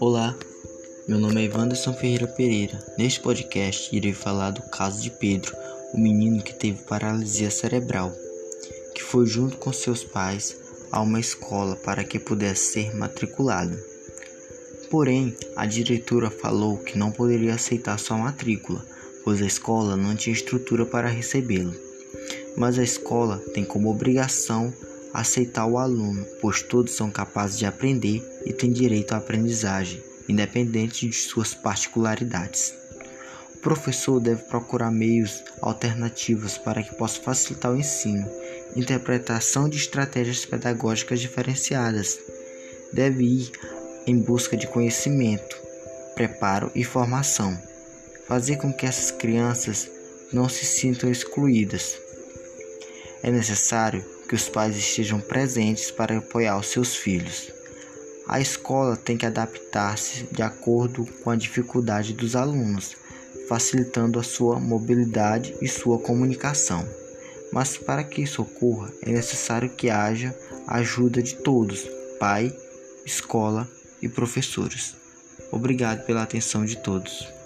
Olá, meu nome é Evanderson Ferreira Pereira. Neste podcast irei falar do caso de Pedro, o menino que teve paralisia cerebral, que foi junto com seus pais a uma escola para que pudesse ser matriculado. Porém, a diretora falou que não poderia aceitar sua matrícula, pois a escola não tinha estrutura para recebê-lo. Mas a escola tem como obrigação aceitar o aluno, pois todos são capazes de aprender e têm direito à aprendizagem, independente de suas particularidades. O professor deve procurar meios alternativos para que possa facilitar o ensino, interpretação de estratégias pedagógicas diferenciadas. Deve ir em busca de conhecimento, preparo e formação. Fazer com que essas crianças não se sintam excluídas. É necessário que os pais estejam presentes para apoiar os seus filhos. A escola tem que adaptar-se de acordo com a dificuldade dos alunos, facilitando a sua mobilidade e sua comunicação. Mas para que isso ocorra, é necessário que haja ajuda de todos, pai, escola e professores. Obrigado pela atenção de todos.